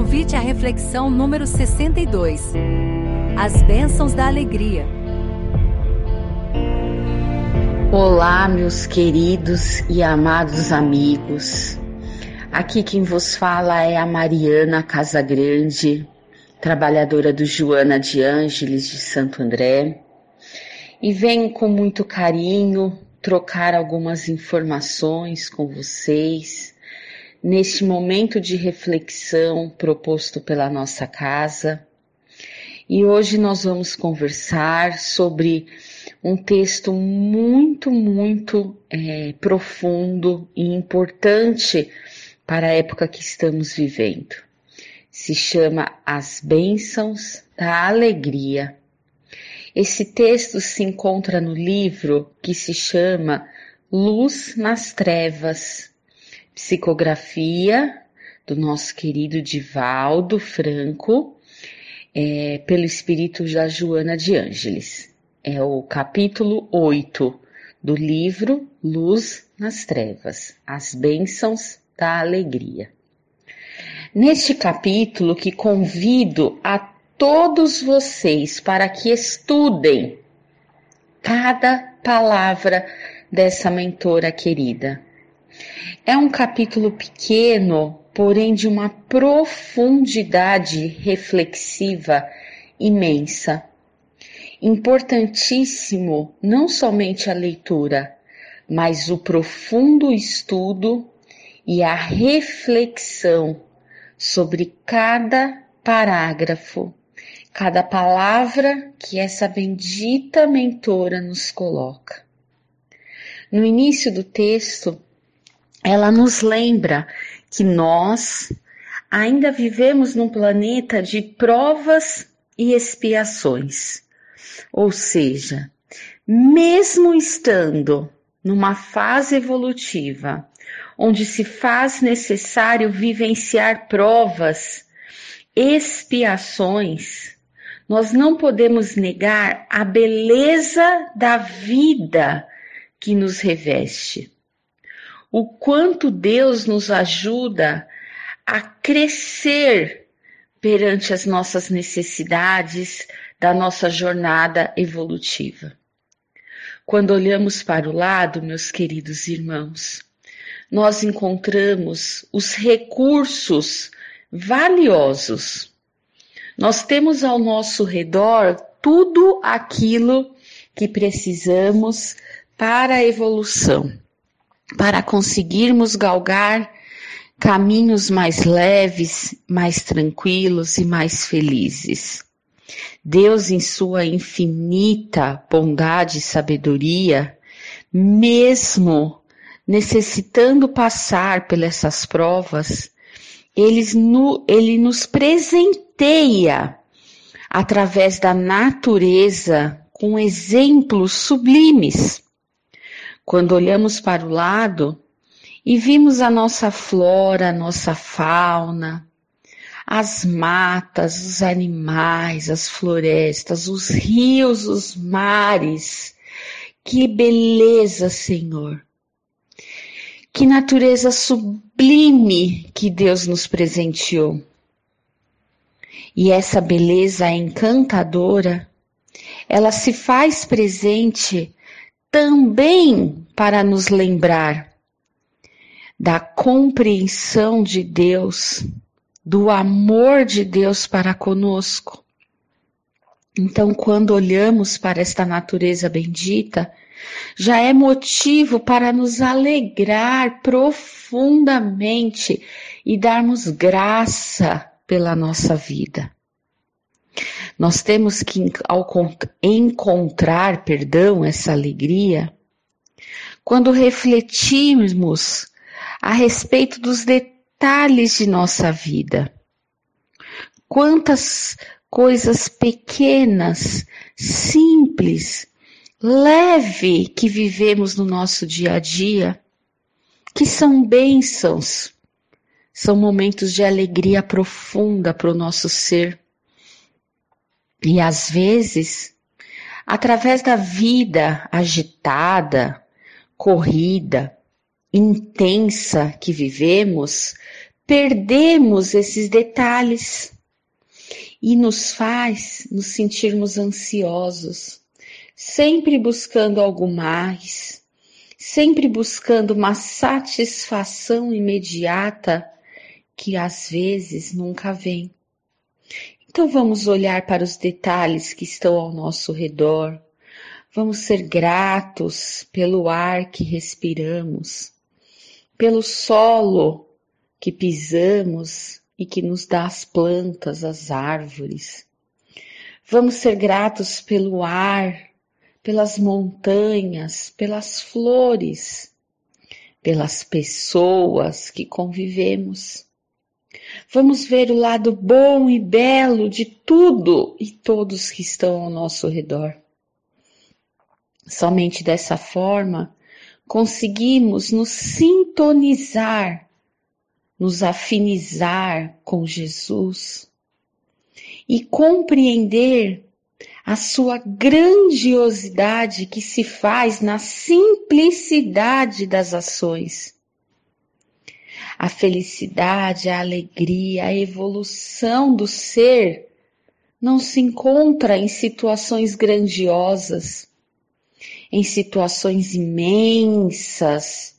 Convite à reflexão número 62. As bênçãos da alegria. Olá, meus queridos e amados amigos. Aqui quem vos fala é a Mariana Casagrande, trabalhadora do Joana de Ângeles de Santo André, e venho com muito carinho trocar algumas informações com vocês neste momento de reflexão proposto pela nossa casa. E hoje nós vamos conversar sobre um texto muito, muito é, profundo e importante para a época que estamos vivendo. Se chama As Bênçãos da Alegria. Esse texto se encontra no livro que se chama Luz nas Trevas, psicografia do nosso querido Divaldo Franco, é, pelo espírito da Joana de Ângeles. É o capítulo 8 do livro Luz nas Trevas, as bênçãos da alegria. Neste capítulo que convido a todos vocês para que estudem cada palavra dessa mentora querida. É um capítulo pequeno, porém de uma profundidade reflexiva imensa. Importantíssimo não somente a leitura, mas o profundo estudo e a reflexão sobre cada parágrafo, cada palavra que essa bendita mentora nos coloca. No início do texto, ela nos lembra que nós ainda vivemos num planeta de provas e expiações. Ou seja, mesmo estando numa fase evolutiva, onde se faz necessário vivenciar provas, expiações, nós não podemos negar a beleza da vida que nos reveste o quanto Deus nos ajuda a crescer perante as nossas necessidades da nossa jornada evolutiva. Quando olhamos para o lado, meus queridos irmãos, nós encontramos os recursos valiosos. Nós temos ao nosso redor tudo aquilo que precisamos para a evolução para conseguirmos galgar caminhos mais leves, mais tranquilos e mais felizes. Deus, em sua infinita bondade e sabedoria, mesmo necessitando passar por essas provas, ele, ele nos presenteia através da natureza com exemplos sublimes quando olhamos para o lado e vimos a nossa flora, a nossa fauna, as matas, os animais, as florestas, os rios, os mares. Que beleza, Senhor! Que natureza sublime que Deus nos presenteou. E essa beleza encantadora, ela se faz presente também para nos lembrar da compreensão de Deus, do amor de Deus para conosco. Então, quando olhamos para esta natureza bendita, já é motivo para nos alegrar profundamente e darmos graça pela nossa vida. Nós temos que encontrar, perdão, essa alegria quando refletirmos a respeito dos detalhes de nossa vida. Quantas coisas pequenas, simples, leve que vivemos no nosso dia a dia, que são bênçãos, são momentos de alegria profunda para o nosso ser. E às vezes, através da vida agitada, corrida, intensa que vivemos, perdemos esses detalhes e nos faz nos sentirmos ansiosos, sempre buscando algo mais, sempre buscando uma satisfação imediata que às vezes nunca vem. Então vamos olhar para os detalhes que estão ao nosso redor. Vamos ser gratos pelo ar que respiramos, pelo solo que pisamos e que nos dá as plantas, as árvores. Vamos ser gratos pelo ar, pelas montanhas, pelas flores, pelas pessoas que convivemos. Vamos ver o lado bom e belo de tudo e todos que estão ao nosso redor. Somente dessa forma conseguimos nos sintonizar nos afinizar com Jesus e compreender a sua grandiosidade que se faz na simplicidade das ações. A felicidade, a alegria, a evolução do ser não se encontra em situações grandiosas, em situações imensas,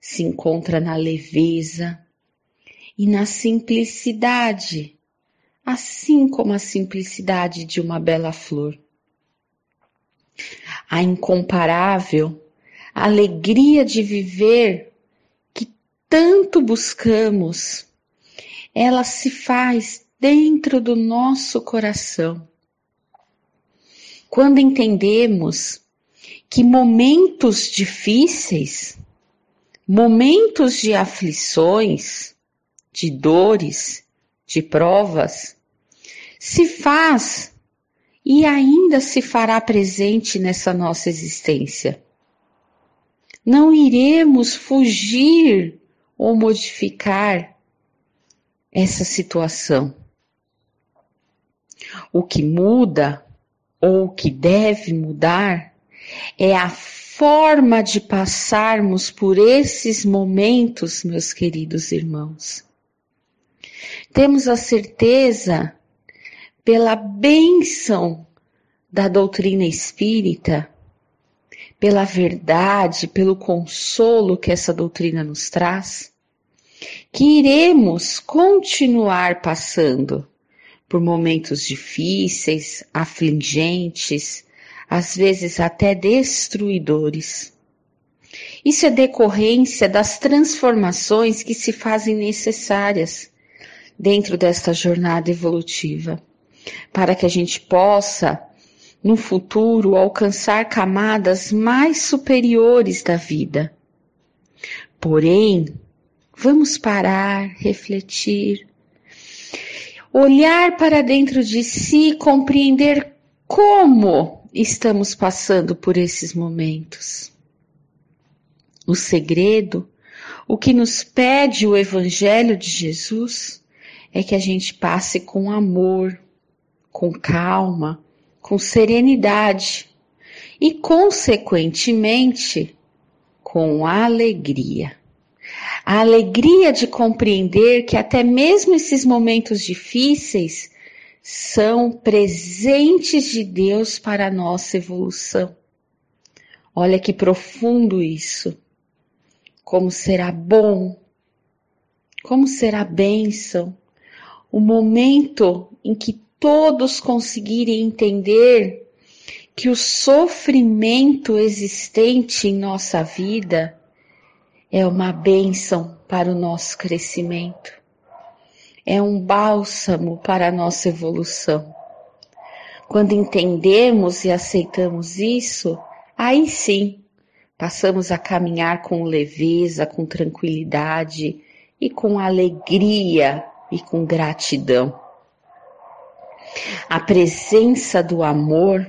se encontra na leveza e na simplicidade, assim como a simplicidade de uma bela flor. A incomparável alegria de viver tanto buscamos, ela se faz dentro do nosso coração. Quando entendemos que momentos difíceis momentos de aflições, de dores, de provas, se faz e ainda se fará presente nessa nossa existência. Não iremos fugir ou modificar essa situação. O que muda ou o que deve mudar é a forma de passarmos por esses momentos, meus queridos irmãos. Temos a certeza, pela bênção da doutrina espírita, pela verdade, pelo consolo que essa doutrina nos traz, que iremos continuar passando por momentos difíceis, afligentes, às vezes até destruidores. Isso é decorrência das transformações que se fazem necessárias dentro desta jornada evolutiva, para que a gente possa, no futuro, alcançar camadas mais superiores da vida. Porém, vamos parar, refletir, olhar para dentro de si, compreender como estamos passando por esses momentos. O segredo, o que nos pede o Evangelho de Jesus, é que a gente passe com amor, com calma, com serenidade e, consequentemente, com alegria. A alegria de compreender que até mesmo esses momentos difíceis são presentes de Deus para a nossa evolução. Olha que profundo isso. Como será bom, como será bênção, o momento em que todos conseguirem entender que o sofrimento existente em nossa vida é uma bênção para o nosso crescimento é um bálsamo para a nossa evolução. Quando entendemos e aceitamos isso, aí sim passamos a caminhar com leveza, com tranquilidade e com alegria e com gratidão. A presença do amor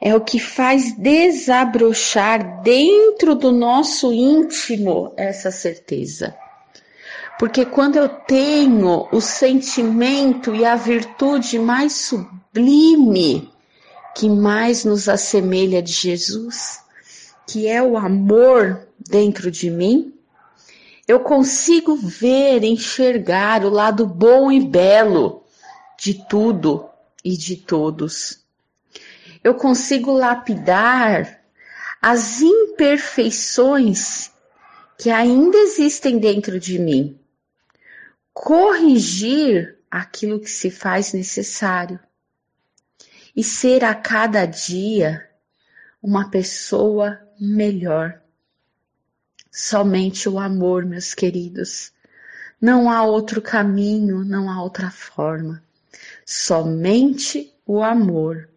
é o que faz desabrochar dentro do nosso íntimo essa certeza. Porque quando eu tenho o sentimento e a virtude mais sublime que mais nos assemelha de Jesus, que é o amor dentro de mim, eu consigo ver, enxergar o lado bom e belo de tudo e de todos. Eu consigo lapidar as imperfeições que ainda existem dentro de mim, corrigir aquilo que se faz necessário e ser a cada dia uma pessoa melhor. Somente o amor, meus queridos. Não há outro caminho, não há outra forma. Somente o amor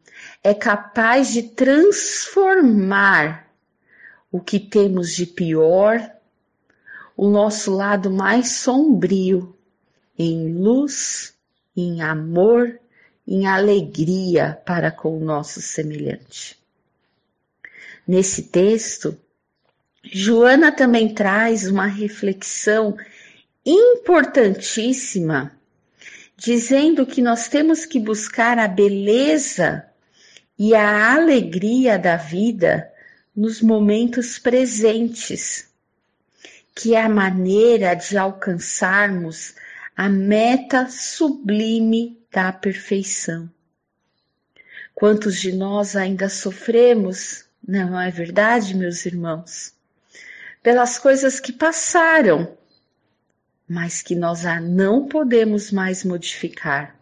é capaz de transformar o que temos de pior, o nosso lado mais sombrio, em luz, em amor, em alegria para com o nosso semelhante. Nesse texto, Joana também traz uma reflexão importantíssima, dizendo que nós temos que buscar a beleza e a alegria da vida nos momentos presentes, que é a maneira de alcançarmos a meta sublime da perfeição. Quantos de nós ainda sofremos, não é verdade, meus irmãos? Pelas coisas que passaram, mas que nós não podemos mais modificar.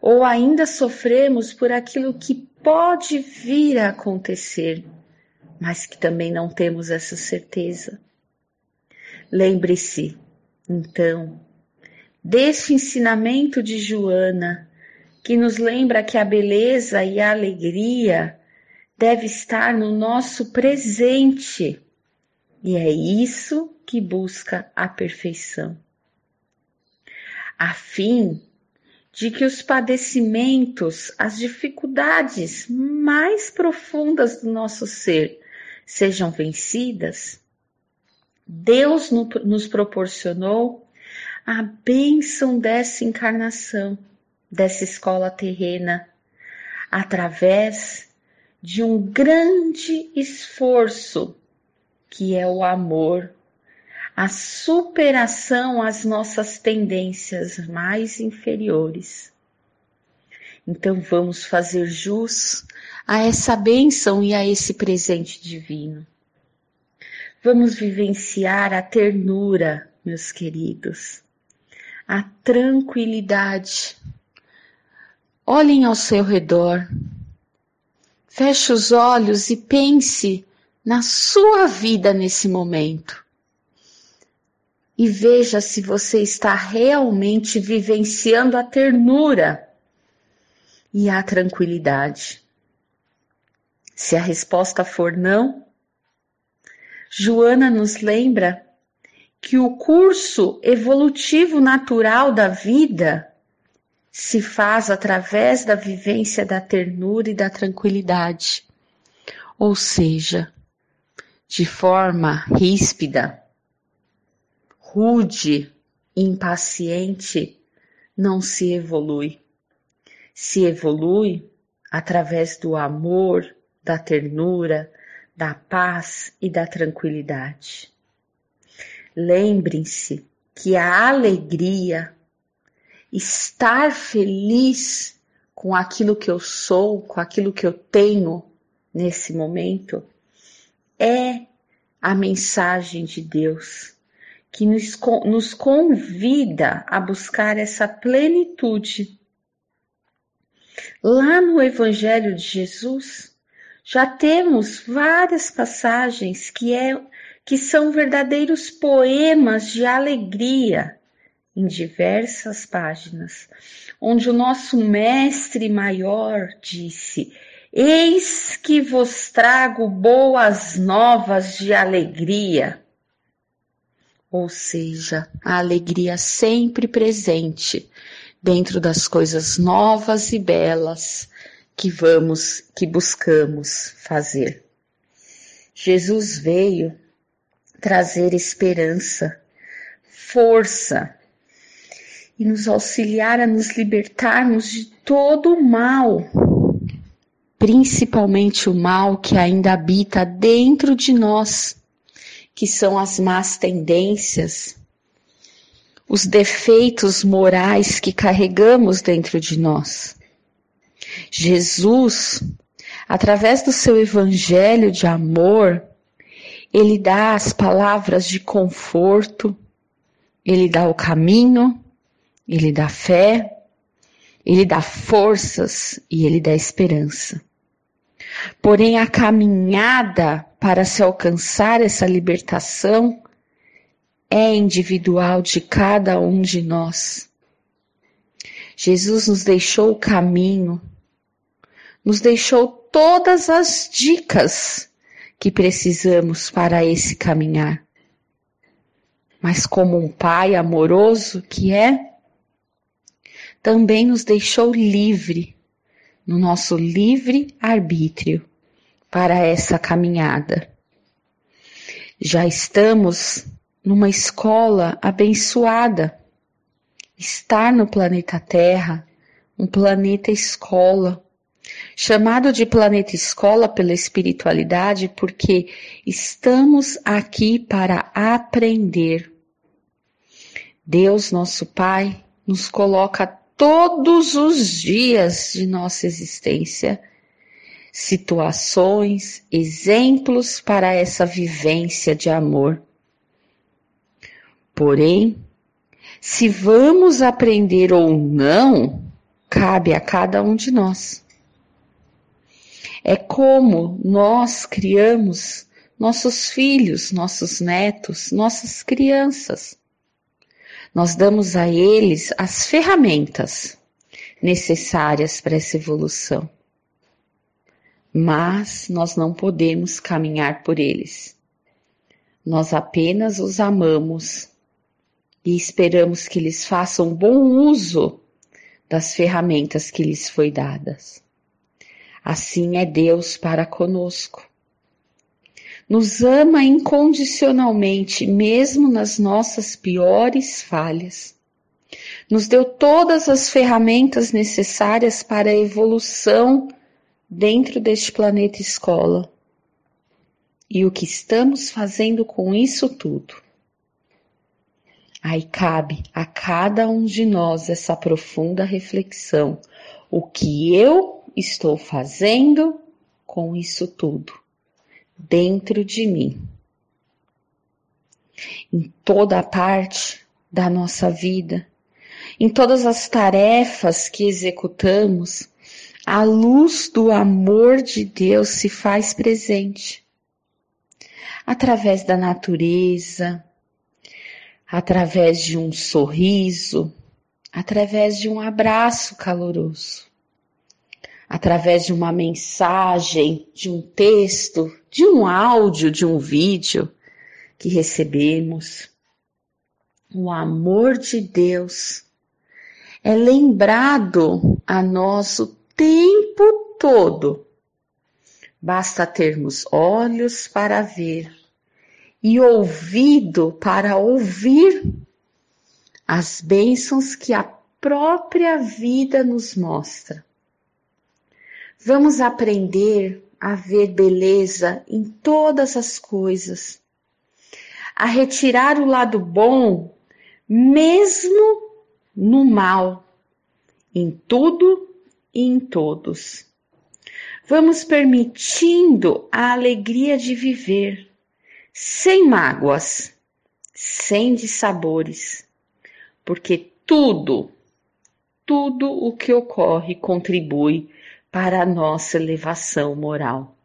Ou ainda sofremos por aquilo que pode vir a acontecer, mas que também não temos essa certeza. Lembre-se, então, deste ensinamento de Joana, que nos lembra que a beleza e a alegria deve estar no nosso presente. E é isso que busca a perfeição. A fim de que os padecimentos, as dificuldades mais profundas do nosso ser sejam vencidas, Deus nos proporcionou a bênção dessa encarnação, dessa escola terrena, através de um grande esforço que é o amor, a superação às nossas tendências mais inferiores. Então vamos fazer jus a essa bênção e a esse presente divino. Vamos vivenciar a ternura, meus queridos, a tranquilidade. Olhem ao seu redor, feche os olhos e pense na sua vida nesse momento. E veja se você está realmente vivenciando a ternura e a tranquilidade. Se a resposta for não, Joana nos lembra que o curso evolutivo natural da vida se faz através da vivência da ternura e da tranquilidade. Ou seja, de forma ríspida, rude, impaciente, não se evolui. Se evolui através do amor, da ternura, da paz e da tranquilidade. Lembrem-se que a alegria, estar feliz com aquilo que eu sou, com aquilo que eu tenho nesse momento, é a mensagem de Deus que nos, nos convida a buscar essa plenitude. Lá no Evangelho de Jesus, já temos várias passagens que é que são verdadeiros poemas de alegria em diversas páginas, onde o nosso mestre maior disse: Eis que vos trago boas novas de alegria. Ou seja, a alegria sempre presente dentro das coisas novas e belas que vamos, que buscamos fazer. Jesus veio trazer esperança, força e nos auxiliar a nos libertarmos de todo o mal, principalmente o mal que ainda habita dentro de nós, que são as más tendências, os defeitos morais que carregamos dentro de nós. Jesus, através do seu evangelho de amor, ele dá as palavras de conforto, ele dá o caminho, ele dá fé, ele dá forças e ele dá esperança. Porém, a caminhada para se alcançar essa libertação é individual de cada um de nós. Jesus nos deixou o caminho, nos deixou todas as dicas que precisamos para esse caminhar. Mas, como um Pai amoroso que é, também nos deixou livre, no nosso livre arbítrio, para essa caminhada. Já estamos numa escola abençoada. Estar no planeta Terra, um planeta escola, chamado de planeta escola pela espiritualidade porque estamos aqui para aprender. Deus, nosso Pai, nos coloca todos os dias de nossa existência situações, exemplos para essa vivência de amor. Porém, se vamos aprender ou não, cabe a cada um de nós. É como nós criamos nossos filhos, nossos netos, nossas crianças. Nós damos a eles as ferramentas necessárias para essa evolução. Mas nós não podemos caminhar por eles. Nós apenas os amamos e esperamos que eles façam bom uso das ferramentas que lhes foi dadas. Assim é Deus para conosco nos ama incondicionalmente, mesmo nas nossas piores falhas. Nos deu todas as ferramentas necessárias para a evolução dentro deste planeta escola. E o que estamos fazendo com isso tudo? Aí cabe a cada um de nós essa profunda reflexão. O que eu estou fazendo com isso tudo? Dentro de mim. Em toda a parte da nossa vida, em todas as tarefas que executamos, a luz do amor de Deus se faz presente. Através da natureza, através de um sorriso, através de um abraço caloroso através de uma mensagem, de um texto, de um áudio, de um vídeo que recebemos. O amor de Deus é lembrado a nós o tempo todo. Basta termos olhos para ver e ouvido para ouvir as bênçãos que a própria vida nos mostra. Vamos aprender a ver beleza em todas as coisas, a retirar o lado bom, mesmo no mal, em tudo e em todos. Vamos permitindo a alegria de viver, sem mágoas, sem dissabores, porque tudo, tudo o que ocorre contribui para a nossa elevação moral.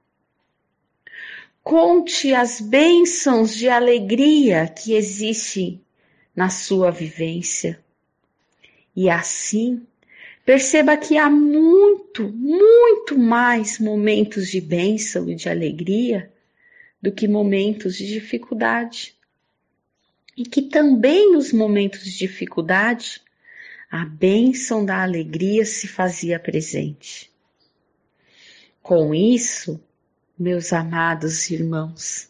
Conte as bênçãos de alegria que existem na sua vivência. E assim, perceba que há muito, muito mais momentos de bênção e de alegria do que momentos de dificuldade. E que também nos momentos de dificuldade, a bênção da alegria se fazia presente. Com isso, meus amados irmãos,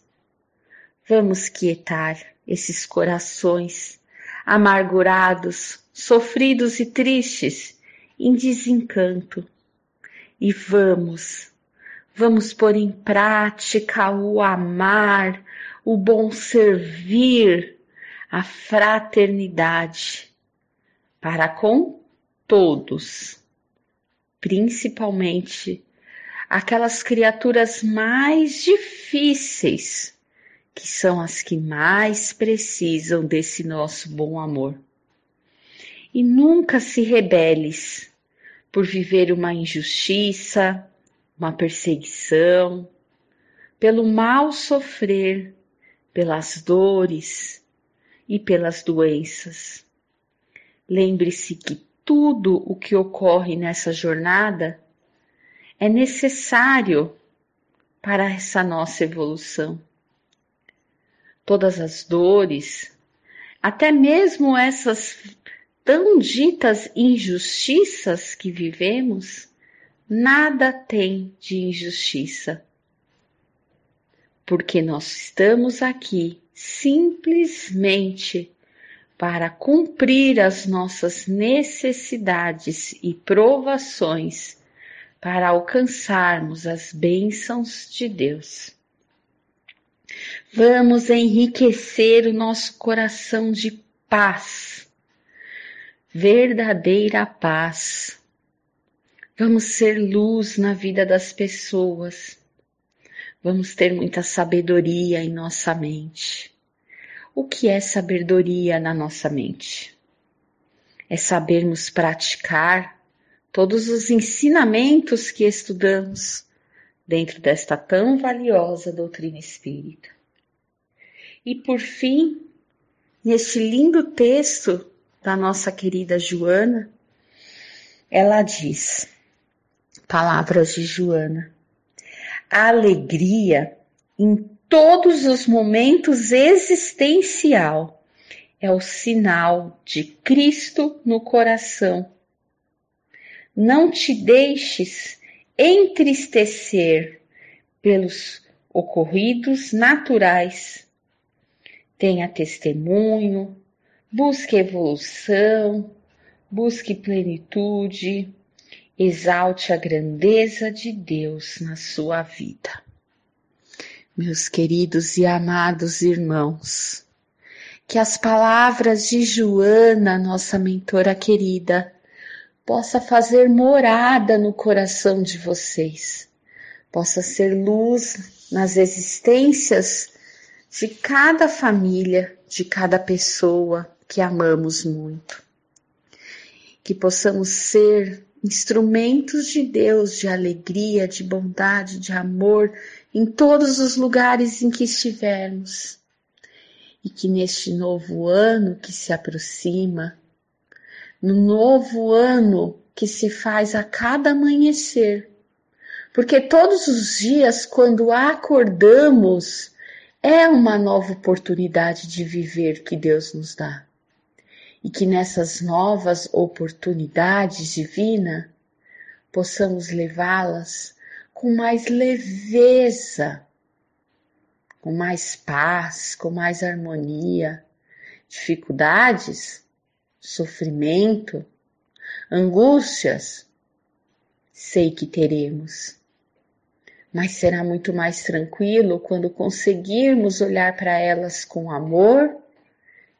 vamos quietar esses corações amargurados, sofridos e tristes em desencanto. E vamos, vamos pôr em prática o amar, o bom servir, a fraternidade para com todos, principalmente aquelas criaturas mais difíceis, que são as que mais precisam desse nosso bom amor. E nunca se rebeles por viver uma injustiça, uma perseguição, pelo mal sofrer, pelas dores e pelas doenças. Lembre-se que tudo o que ocorre nessa jornada é necessário para essa nossa evolução. Todas as dores, até mesmo essas tão ditas injustiças que vivemos, nada tem de injustiça. Porque nós estamos aqui simplesmente para cumprir as nossas necessidades e provações para alcançarmos as bênçãos de Deus. Vamos enriquecer o nosso coração de paz, verdadeira paz Vamos ser luz na vida das pessoas. Vamos ter muita sabedoria em nossa mente. O que é sabedoria na nossa mente? É sabermos praticar todos os ensinamentos que estudamos dentro desta tão valiosa doutrina espírita. E por fim, neste lindo texto da nossa querida Joana, ela diz: Palavras de Joana. A alegria em todos os momentos existencial é o sinal de Cristo no coração. Não te deixes entristecer pelos ocorridos naturais. Tenha testemunho, busque evolução, busque plenitude, exalte a grandeza de Deus na sua vida. Meus queridos e amados irmãos, que as palavras de Joana, nossa mentora querida, possa fazer morada no coração de vocês, possa ser luz nas existências de cada família, de cada pessoa que amamos muito. Que possamos ser instrumentos de Deus de alegria, de bondade, de amor em todos os lugares em que estivermos. E que neste novo ano que se aproxima, no novo ano que se faz a cada amanhecer, porque todos os dias, quando acordamos, é uma nova oportunidade de viver que Deus nos dá e que nessas novas oportunidades divina possamos levá-las com mais leveza, com mais paz, com mais harmonia. Dificuldades, sofrimento, angústias, sei que teremos. Mas será muito mais tranquilo quando conseguirmos olhar para elas com amor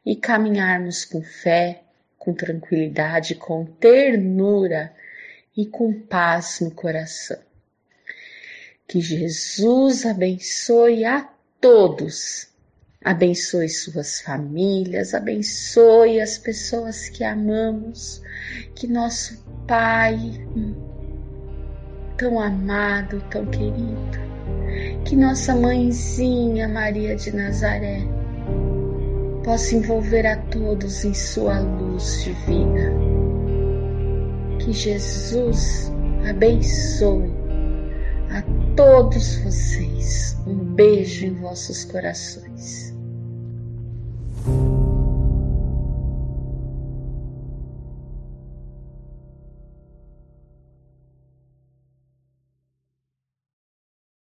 e caminharmos com fé, com tranquilidade, com ternura e com paz no coração. Que Jesus abençoe a todos, abençoe suas famílias, abençoe as pessoas que amamos, que nosso Pai, tão amado, tão querido, que nossa mãezinha Maria de Nazaré, possa envolver a todos em sua luz divina. Que Jesus abençoe a todos vocês. Um beijo em vossos corações.